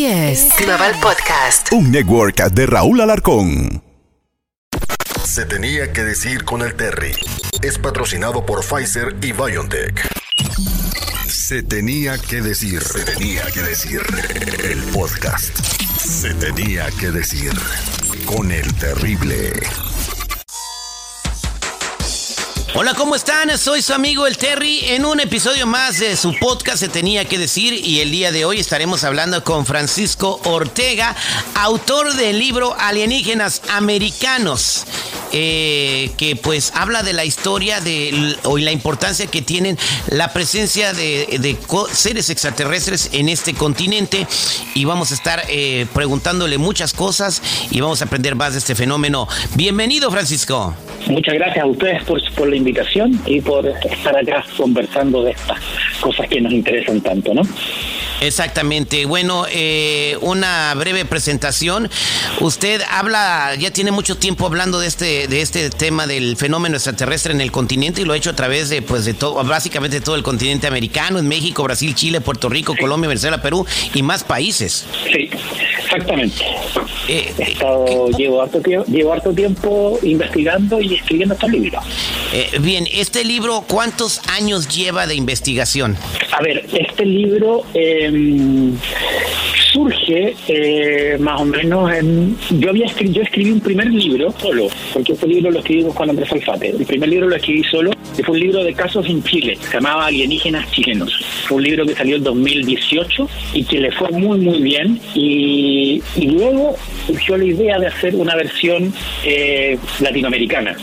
Así es. Global Podcast. Un network de Raúl Alarcón. Se tenía que decir con el Terry. Es patrocinado por Pfizer y BioNTech. Se tenía que decir. Se tenía que decir. El podcast. Se tenía que decir con el terrible. Hola, ¿cómo están? Soy su amigo el Terry en un episodio más de su podcast Se tenía que decir y el día de hoy estaremos hablando con Francisco Ortega, autor del libro Alienígenas Americanos. Eh, que pues habla de la historia de, o la importancia que tienen la presencia de, seres extraterrestres en este continente y vamos a estar eh, preguntándole muchas cosas y vamos a aprender más de este fenómeno. Bienvenido Francisco. Muchas gracias a ustedes por, por la invitación y por estar acá conversando de estas cosas que nos interesan tanto, ¿no? Exactamente. Bueno, eh, una breve presentación. Usted habla, ya tiene mucho tiempo hablando de este, de este tema del fenómeno extraterrestre en el continente y lo ha hecho a través de, pues, de todo, básicamente de todo el continente americano, en México, Brasil, Chile, Puerto Rico, Colombia, Venezuela, Perú y más países. Sí, exactamente. Eh, He estado, llevo, harto tiempo, llevo harto tiempo investigando y escribiendo este libro. Eh, bien, este libro, ¿cuántos años lleva de investigación? A ver, este libro eh, surge eh, más o menos en... Yo había escrito, yo escribí un primer libro solo, porque este libro lo escribí con Andrés Alfate. El primer libro lo escribí solo, y fue un libro de casos en Chile, se llamaba Alienígenas Chilenos. Fue un libro que salió en 2018 y que le fue muy, muy bien. Y, y luego surgió la idea de hacer una versión eh, latinoamericana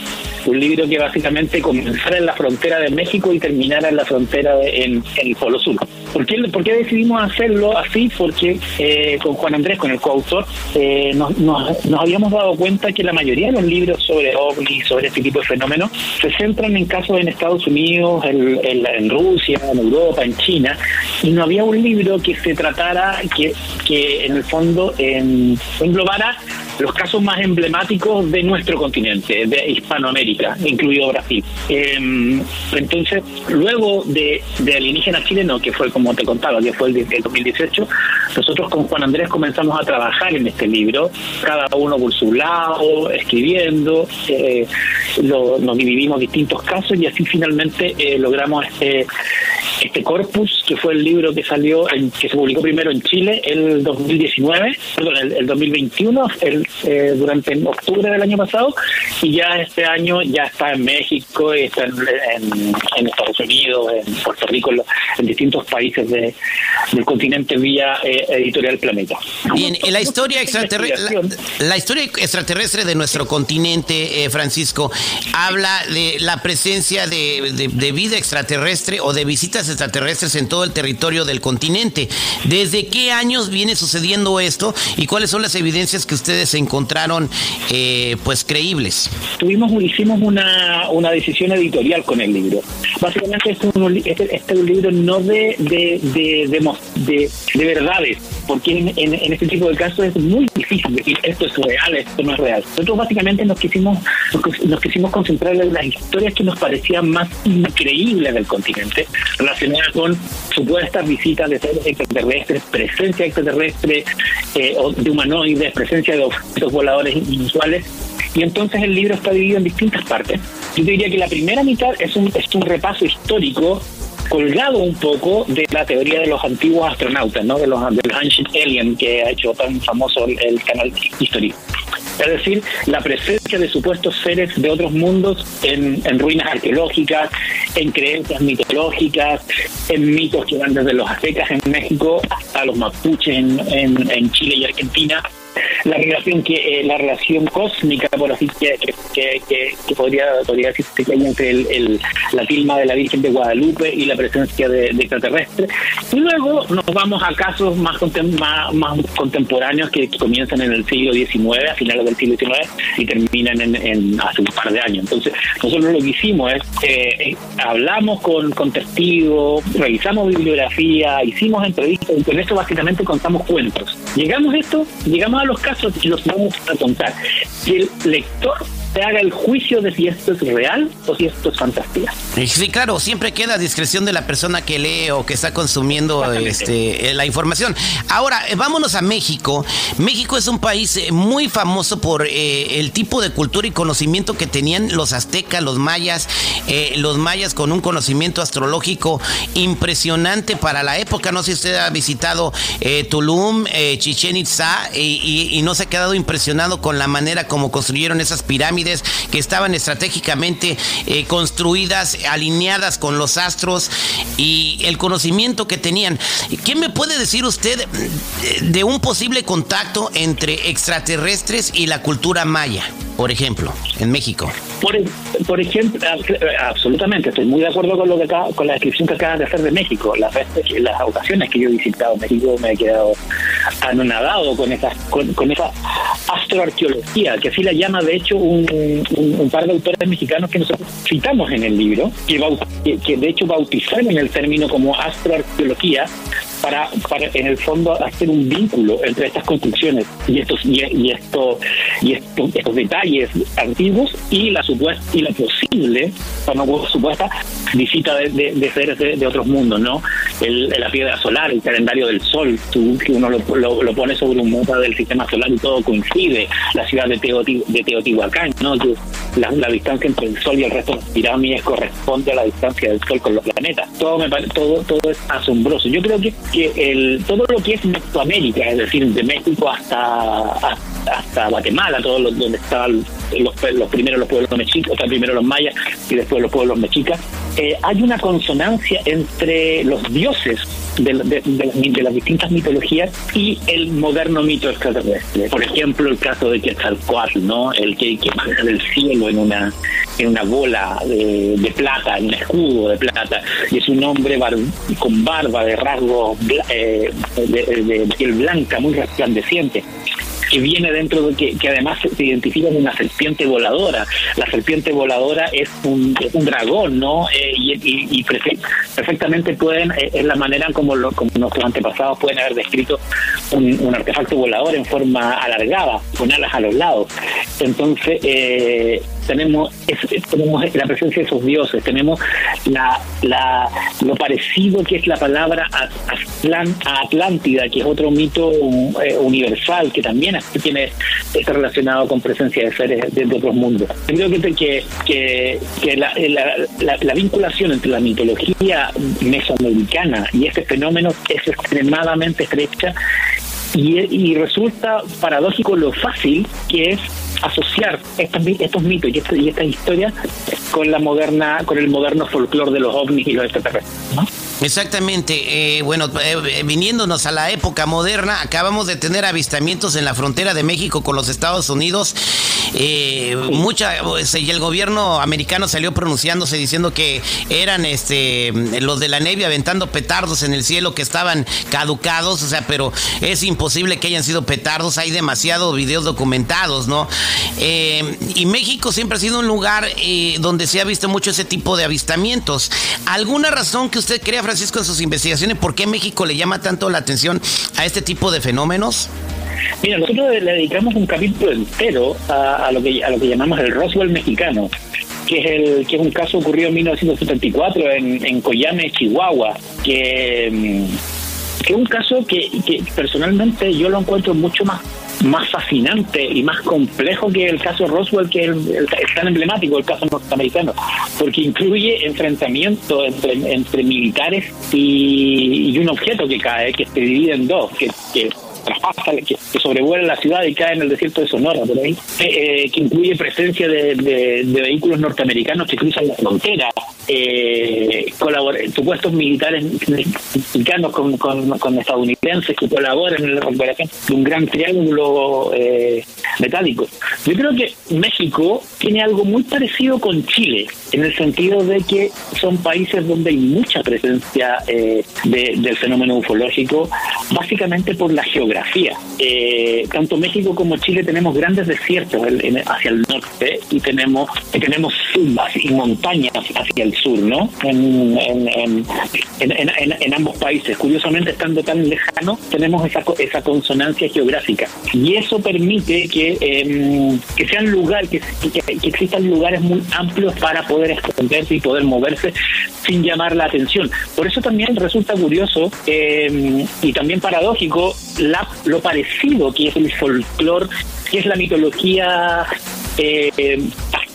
un libro que básicamente comenzara en la frontera de México y terminara en la frontera de, en, el Polo Sur. ¿Por qué, ¿Por qué decidimos hacerlo así? Porque eh, con Juan Andrés, con el coautor, eh, nos, nos, nos, habíamos dado cuenta que la mayoría de los libros sobre ovnis, sobre este tipo de fenómenos, se centran en casos en Estados Unidos, en, en, Rusia, en Europa, en China, y no había un libro que se tratara, que, que en el fondo en, englobara los casos más emblemáticos de nuestro continente, de Hispanoamérica, incluido Brasil. Eh, entonces, luego de, de Alienígena Chileno, que fue como te contaba, que fue el, el 2018, nosotros con Juan Andrés comenzamos a trabajar en este libro, cada uno por su lado, escribiendo, eh, nos dividimos distintos casos y así finalmente eh, logramos este este corpus, que fue el libro que salió, en, que se publicó primero en Chile el 2019, perdón, el, el 2021, el, eh, durante octubre del año pasado, y ya este año ya está en México, está en, en, en Estados Unidos, en Puerto Rico, en, en distintos países de, del continente vía eh, Editorial Planeta. Bien, la historia extraterrestre, la, la, historia extraterrestre de nuestro continente, eh, Francisco, habla de la presencia de, de, de vida extraterrestre o de visitas extraterrestres en todo el territorio del continente. ¿Desde qué años viene sucediendo esto y cuáles son las evidencias que ustedes encontraron eh, pues creíbles? Tuvimos, hicimos una, una decisión editorial con el libro. Básicamente este es un, este, este libro no de, de, de, de, de verdades, porque en, en, en, este tipo de casos es muy difícil decir esto es real, esto no es real. Nosotros básicamente nos quisimos, quisimos concentrar en las historias que nos parecían más increíbles del continente, relacionadas con supuestas visitas de seres extraterrestres, presencia extraterrestre eh, de humanoides, presencia de objetos voladores inusuales. Y entonces el libro está dividido en distintas partes. Yo diría que la primera mitad es un, es un repaso histórico colgado un poco de la teoría de los antiguos astronautas, ¿no? de los, de los Ancient Alien que ha hecho tan famoso el, canal History. Es decir, la presencia de supuestos seres de otros mundos en, ruinas arqueológicas, en creencias mitológicas, en mitos que van desde los aztecas en México hasta los mapuches en, en Chile y Argentina, la relación que eh, la relación cósmica por así que, que, que, que podría podría hay entre el, el, la tilma de la Virgen de Guadalupe y la presencia de, de extraterrestres. Y luego nos vamos a casos más, contem más, más contemporáneos que, comienzan en el siglo XIX a finales del siglo XIX y terminan en, hace un par de años. Entonces nosotros lo que hicimos es eh, hablamos con, con testigos revisamos bibliografía hicimos entrevistas y con esto básicamente contamos cuentos. Llegamos a esto llegamos a los casos y los vamos a contar. Si el lector se haga el juicio de si esto es real o si esto es fantasía. Sí, claro, siempre queda a discreción de la persona que lee o que está consumiendo este, la información. Ahora, eh, vámonos a México. México es un país eh, muy famoso por eh, el tipo de cultura y conocimiento que tenían los aztecas, los mayas, los mayas con un conocimiento astrológico impresionante para la época. No sé si usted ha visitado Tulum, Chichen Itza y, y no se ha quedado impresionado con la manera como construyeron esas pirámides que estaban estratégicamente construidas, alineadas con los astros y el conocimiento que tenían. ¿Qué me puede decir usted de un posible contacto entre extraterrestres y la cultura maya, por ejemplo, en México? Por, ejemplo, absolutamente, estoy muy de acuerdo con lo que con la descripción que acabas de hacer de México. Las las ocasiones que yo he visitado México me he quedado anonadado con esa, con, esa astroarqueología, que así la llama de hecho un, par de autores mexicanos que nosotros citamos en el libro, que, que de hecho bautizaron el término como astroarqueología para, para en el fondo hacer un vínculo entre estas construcciones y estos y, y esto y estos, estos detalles antiguos y la supuesta y la posible supuesta visita de, de, seres de, otros mundos no el, la piedra solar el calendario del sol tú, uno lo, lo, pone sobre un mapa del sistema solar y todo coincide la ciudad de, de Teotihuacán no la, la, distancia entre el sol y el resto de las pirámides corresponde a la distancia del sol con los planetas. Todo me todo todo es asombroso. Yo creo que que el, todo lo que es Mesoamérica, es decir, de México hasta, hasta, Guatemala, todo lo, donde estaban los, los primeros los pueblos mexicas, o sea, primero los mayas y después los pueblos mexicas, eh, hay una consonancia entre los dioses de, las distintas mitologías y el moderno mito extraterrestre. Por ejemplo, el caso de Quetzalcoatl, ¿no? El que, que baja del cielo en una en una bola de, plata, en un escudo de plata, y es un hombre con barba de rasgo eh, de, piel blanca, muy resplandeciente que viene dentro de que, que además se identifica como una serpiente voladora. La serpiente voladora es un, dragón, ¿no? Eh, y, perfectamente pueden, eh, es la manera como, lo, como nuestros antepasados pueden haber descrito un, artefacto volador en forma alargada, con alas a los lados. Entonces, eh, tenemos, tenemos la presencia de esos dioses, tenemos la, la, lo parecido que es la palabra Atlántida, que es otro mito universal que también tiene está relacionado con presencia de seres de, otros mundos. Creo que, que, que, la, la, vinculación entre la mitología mesoamericana y este fenómeno es extremadamente estrecha y, y, resulta paradójico lo fácil que es asociar estos, estos mitos y, y estas historias con la moderna con el moderno folclore de los ovnis y los extraterrestres ¿no? Exactamente. Eh, bueno, eh, viniéndonos a la época moderna, acabamos de tener avistamientos en la frontera de México con los Estados Unidos. Eh, mucha, pues, y el gobierno americano salió pronunciándose diciendo que eran este los de la Navy aventando petardos en el cielo que estaban caducados, o sea, pero es imposible que hayan sido petardos, hay demasiados videos documentados, ¿no? y México siempre ha sido un lugar donde se ha visto mucho ese tipo de avistamientos. ¿Alguna razón que usted crea, Francisco, en sus investigaciones, por qué México le llama tanto la atención a este tipo de fenómenos? Mira, nosotros le dedicamos un capítulo entero a, lo que a lo que llamamos el Roswell mexicano, que es el que es un caso ocurrido en 1974 en, en Coyame, Chihuahua, que, mm, que es un caso que, que personalmente yo lo encuentro mucho más más fascinante y más complejo que el caso Roswell, que es el, tan emblemático, el caso norteamericano, porque incluye enfrentamiento entre, entre militares y, un objeto que cae, que se divide en dos, que, que traspasa, que, sobrevuela la ciudad y cae en el desierto de Sonora, por ahí, eh, eh, que incluye presencia de, vehículos norteamericanos que cruzan la frontera, eh, supuestos militares mexicanos con, con, estadounidenses que colaboran en la recuperación de un gran triángulo eh, metálico. Yo creo que México tiene algo muy parecido con Chile, en el sentido de que son países donde hay mucha presencia eh, del fenómeno ufológico, básicamente por la geografía. Eh, tanto México como Chile tenemos grandes desiertos hacia el norte y tenemos tenemos selvas y montañas hacia el sur, ¿no? En, en, en, ambos países. Curiosamente, estando tan lejano, tenemos esa, esa consonancia geográfica. Y eso permite que, em, que sean lugares, que, existan lugares muy amplios para poder esconderse y poder moverse sin llamar la atención. Por eso también resulta curioso em, y también paradójico lo parecido que es el folclore, que es la mitología eh,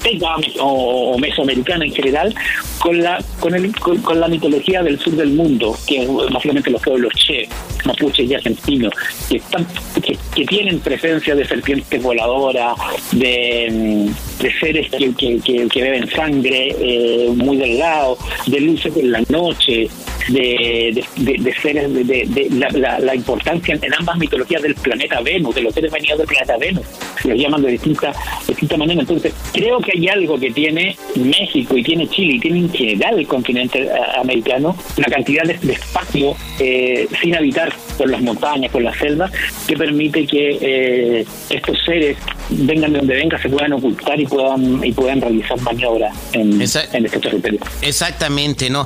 azteca o, mesoamericana en general con la con, el, con, la mitología del sur del mundo, que es básicamente los pueblos che, mapuches y argentinos, que, están, que, tienen presencia de serpientes voladoras, de, de seres que, que, beben sangre eh, muy delgado, de luces en la noche, de, de, seres, de, la, la, importancia en ambas mitologías del planeta Venus, de los seres venidos del planeta Venus, los llaman de distintas distinta manera. Entonces, creo que hay algo que tiene México y tiene Chile y tiene en general el continente eh, americano, una cantidad de, espacio eh, sin habitar por las montañas, por las selvas, que permite que eh, estos seres vengan de donde vengan, se puedan ocultar y puedan y puedan realizar maniobras en, en este territorio. Exactamente, ¿no?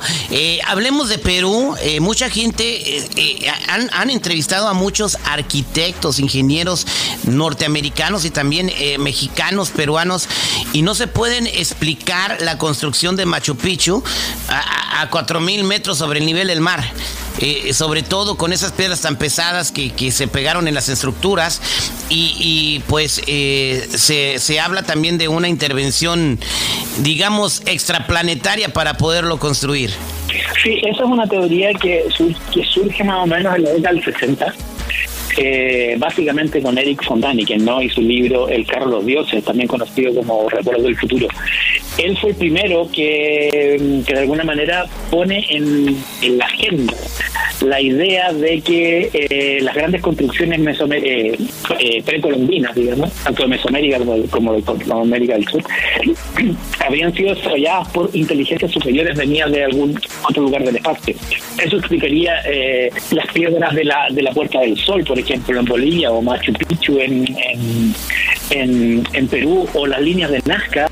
hablemos de Perú, eh, mucha gente eh, eh, han, entrevistado a muchos arquitectos, ingenieros norteamericanos también mexicanos, peruanos, y no se pueden explicar la construcción de Machu Picchu a, a, mil metros sobre el nivel del mar. sobre todo con esas piedras tan pesadas que, se pegaron en las estructuras y, pues se, se, habla también de una intervención, digamos, extraplanetaria para poderlo construir. Sí, esa es una teoría que, que surge más o menos en la década del 60 eh, básicamente con Eric von Daniken, ¿no? Y su libro El carro de dioses, también conocido como Recuerdos del futuro. Él fue el primero que, que de alguna manera pone en, la agenda la idea de que eh, las grandes construcciones eh, eh, precolombinas, digamos, tanto de Mesoamérica como de, América del Sur, habían sido desarrolladas por inteligencias superiores venidas de algún otro lugar del espacio. Eso explicaría las piedras de la, de la Puerta del Sol, por ejemplo en Bolivia o Machu Picchu en, en, en, Perú o las líneas de Nazca,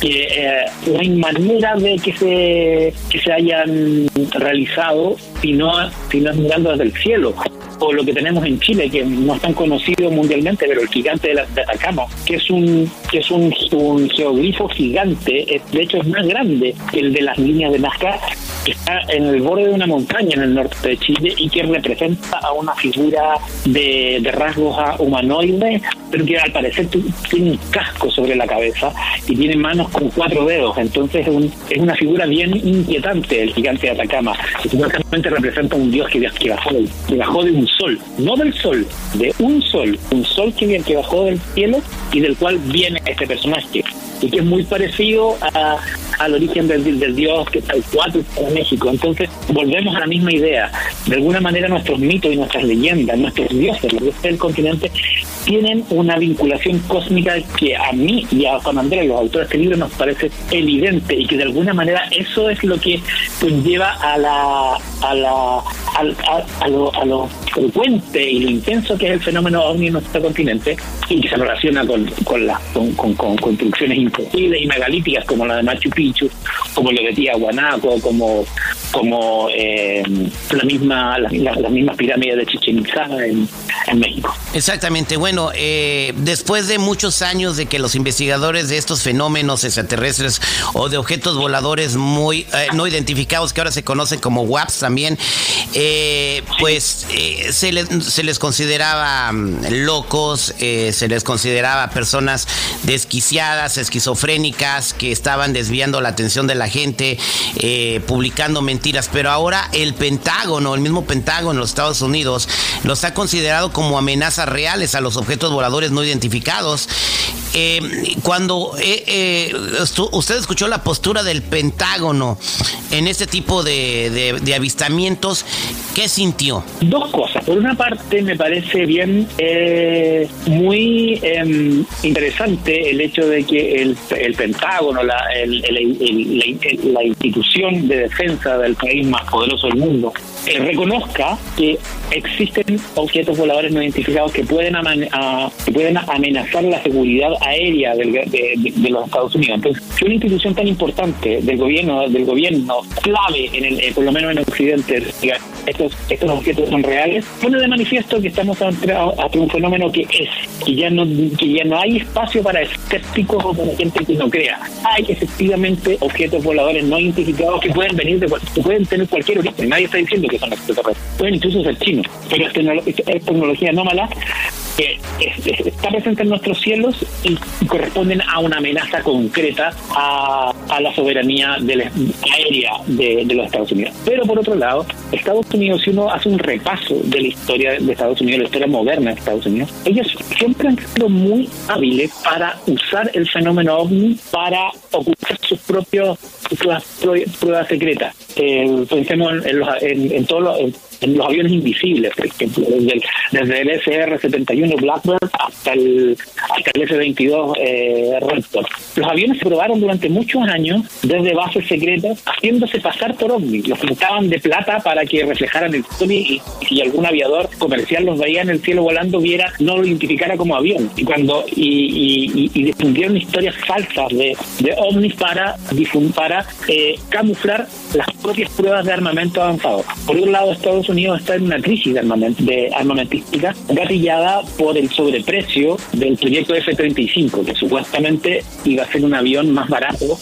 que eh, no hay manera de que se, que se hayan realizado si no, mirando desde el cielo o lo que tenemos en Chile, que no es tan conocido mundialmente, pero el gigante de, la, Atacama, que es un que es un, un geogrifo gigante, de hecho es más grande que el de las líneas de Nazca, que está en el borde de una montaña en el norte de Chile y que representa a una figura de, rasgos humanoides, pero que al parecer tiene un casco sobre la cabeza y tiene manos con cuatro dedos. Entonces es, es una figura bien inquietante el gigante de Atacama. Supuestamente representa un dios que, que, bajó, que bajó de un sol, no del sol, de un sol, un sol que, que bajó del cielo y del cual viene este personaje y que es muy parecido a, al origen del, dios que el cuatro en México. Entonces, volvemos a la misma idea. De alguna manera, nuestros mitos y nuestras leyendas, nuestros dioses, los dioses del continente, tienen una vinculación cósmica que a mí y a Juan Andrés, los autores de este libro, nos parece evidente y que de alguna manera eso es lo que conlleva a la a la a, a, lo, a lo frecuente y lo intenso que es el fenómeno ovni en nuestro continente y que se relaciona con, con, la, con, con, construcciones imposibles y megalíticas como la de Machu Picchu, como lo de Tiahuanaco, como como eh, la misma la, mismas pirámides de Chichen Itza en, en México. Exactamente. Bueno, eh, después de muchos años de que los investigadores de estos fenómenos extraterrestres o de objetos voladores muy eh, no identificados, que ahora se conocen como WAPs también, pues se, les, se les consideraba mm, locos, se les consideraba personas desquiciadas, esquizofrénicas, que estaban desviando la atención de la gente, publicando mentiras pero ahora el Pentágono, el mismo Pentágono en los Estados Unidos, los ha considerado como amenazas reales a los objetos voladores no identificados. Eh, cuando eh, eh, usted escuchó la postura del Pentágono en este tipo de, avistamientos, ¿qué sintió? Dos cosas. Por una parte, me parece bien, muy em, interesante el hecho de que el, el Pentágono, la, el, la institución de defensa del país más poderoso del mundo, reconozca que existen objetos voladores no identificados que pueden, que pueden amenazar la seguridad aérea de, los Estados Unidos. Entonces, si una institución tan importante del gobierno, del gobierno clave, en el, eh, por lo menos en Occidente, diga, estos, estos objetos son reales, pone de manifiesto que estamos ante, un fenómeno que es, que ya no, que ya no hay espacio para escépticos o para gente que no crea. Hay efectivamente objetos voladores no identificados que pueden venir de que pueden tener cualquier origen. Nadie está diciendo que son extraterrestres. Pueden incluso ser chinos, pero es tecnología anómala que está presente en nuestros cielos y corresponden a una amenaza concreta a, la soberanía aérea de, los Estados Unidos. Pero por otro lado, Estados Unidos, si uno hace un repaso de la historia de Estados Unidos, la historia moderna de Estados Unidos, ellos siempre han sido muy hábiles para usar el fenómeno ovni para ocultar sus propios pruebas, secretas. Eh, pensemos en, los, en, todos los, en los aviones invisibles, por ejemplo, desde el, SR-71 Blackbird hasta el, hasta el F-22 eh, Raptor. Los aviones se probaron durante muchos años desde bases secretas, haciéndose pasar por ovni. Los pintaban de plata para que reflejaran el sol y, algún aviador comercial los veía en el cielo volando, viera, no lo identificara como avión. Y cuando y, y, difundieron historias falsas de, de ovnis para, para eh, camuflar las propias pruebas de armamento avanzado. Por un lado, Estados Unidos está en una crisis de, de armamentística gatillada por el sobreprecio del proyecto F-35, que supuestamente iba a ser un avión más barato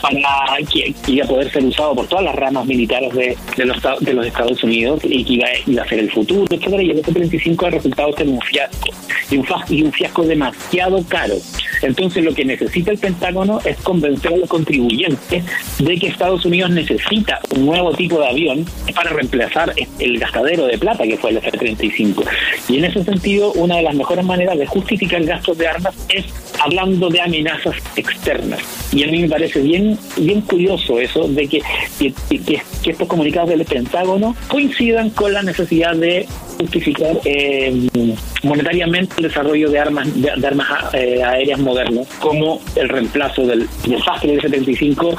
para que, iba a poder ser usado por todas las ramas militares de, de, los, de los Estados Unidos y que iba, a ser el futuro, etcétera, y el F-35 ha resultado ser un fiasco, y un, y fiasco demasiado caro. Entonces lo que necesita el Pentágono es convencer a los contribuyentes de que Estados Unidos necesita un nuevo tipo de avión para reemplazar el gastadero de plata que fue el F-35. Y en ese sentido, una de las mejores maneras de justificar gastos de armas es hablando de amenazas externas. Y a mí me parece bien, bien curioso eso de que, que, estos comunicados del Pentágono coincidan con la necesidad de justificar eh, monetariamente el desarrollo de armas de, armas eh, aéreas modernas como el reemplazo del desastre del 75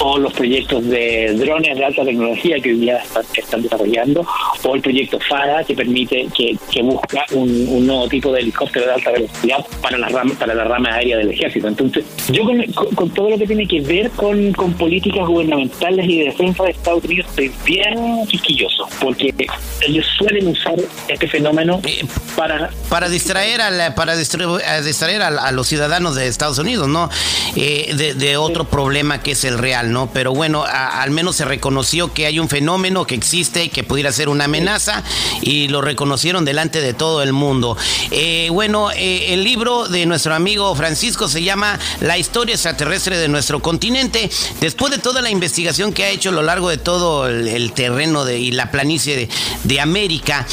o los proyectos de drones de alta tecnología que hoy día están, desarrollando o el proyecto FARA que permite que, busca un, nuevo tipo de helicóptero de alta velocidad para la rama para la rama aérea del ejército. Entonces yo con, todo lo que tiene que ver con, con políticas gubernamentales y de defensa de Estados Estoy bien quisquilloso porque ellos suelen usar este fenómeno eh, para para distraer a para distraer a, los ciudadanos de Estados Unidos, ¿no? Eh, de, otro problema que es el real, ¿no? Pero bueno, al menos se reconoció que hay un fenómeno que existe y que pudiera ser una amenaza y lo reconocieron delante de todo el mundo. Eh, bueno, el libro de nuestro amigo Francisco se llama La historia extraterrestre de nuestro continente. Después de toda la investigación que ha hecho a lo largo de todo el, terreno de, y la planicie de, de América,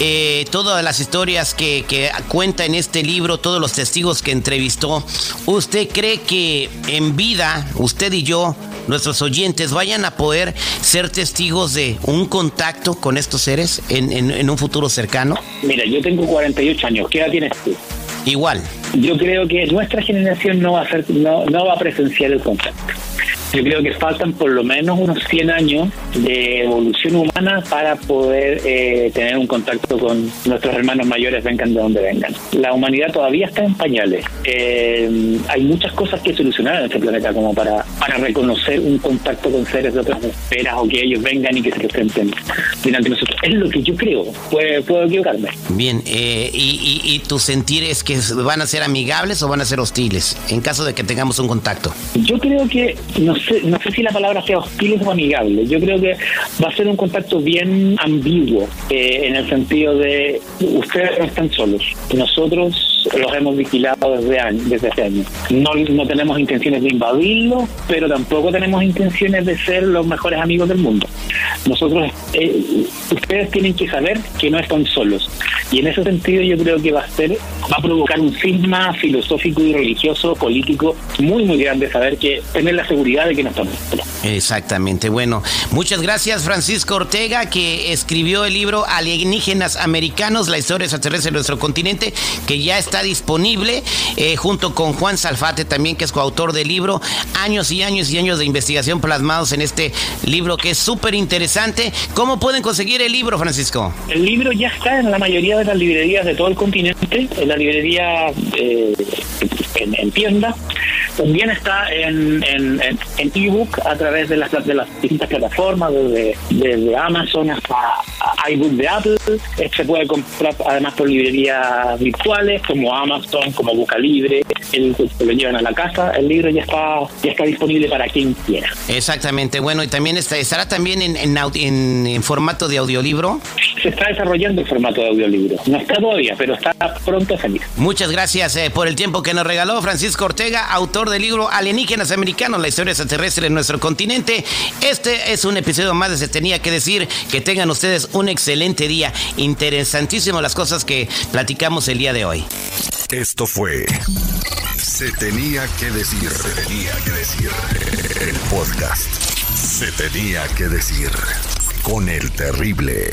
eh, todas las historias que, cuenta en este libro, todos los testigos que entrevistó, ¿usted cree que en vida, usted y yo, nuestros oyentes, vayan a poder ser testigos de un contacto con estos seres en, un futuro cercano? Mira, yo tengo 48 años, ¿qué edad tienes tú? Igual. Yo creo que nuestra generación no va a, ser, no, no va a presenciar el contacto. Yo creo que faltan por lo menos unos 100 años de evolución humana para poder eh, tener un contacto con nuestros hermanos mayores, vengan de donde vengan. La humanidad todavía está en pañales. Eh, hay muchas cosas que solucionar en este planeta como para, para reconocer un contacto con seres de otras esferas o que ellos vengan y que se presenten delante de nosotros. Es lo que yo creo. Puedo, equivocarme. Bien, eh, y, y, y tu sentir es que van a ser amigables o van a ser hostiles en caso de que tengamos un contacto? Yo creo que no sé si la palabra sea hostil o amigable. Yo creo que va a ser un contacto bien ambiguo, eh, en el sentido de ustedes no están solos. Nosotros los hemos vigilado desde, años, desde hace años. No, no tenemos intenciones de invadirlo, pero tampoco tenemos intenciones de ser los mejores amigos del mundo. Nosotros, eh, ustedes tienen que saber que no están solos. Y en ese sentido yo creo que va a ser, va a provocar un cisma filosófico y religioso, político, muy, muy grande saber que tener la seguridad de que no estamos solos. Exactamente. Bueno, muchas gracias Francisco Ortega, que escribió el libro Alienígenas Americanos, la historia extraterrestre de nuestro continente, que ya está disponible, eh, junto con Juan Salfate también, que es coautor del libro, años y años y años de investigación plasmados en este libro que es súper interesante. ¿Cómo pueden conseguir el libro, Francisco? El libro ya está en la mayoría de las librerías de todo el continente, en la librería eh, en, tienda. También está en, en, en ebook a través de las, de las distintas plataformas, desde, desde Amazon hasta iBook de Apple. Se puede comprar además por librerías virtuales como Amazon, como Boca Libre. El, se lo llevan a la casa. El libro ya está ya está disponible para quien quiera. Exactamente. Bueno, y también está, estará también en, en, en, formato de audiolibro. Se está desarrollando el formato de audiolibro. No está todavía, pero está pronto a salir. Muchas gracias eh, por el tiempo que nos regaló Francisco Ortega, autor del libro Alienígenas Americanos, la historia extraterrestre en nuestro continente. Este es un episodio más de Se Tenía que Decir. Que tengan ustedes un excelente día. Interesantísimo las cosas que platicamos el día de hoy. Esto fue Se Tenía que Decir. Se Tenía que Decir. El podcast. Se Tenía que Decir. Con el terrible.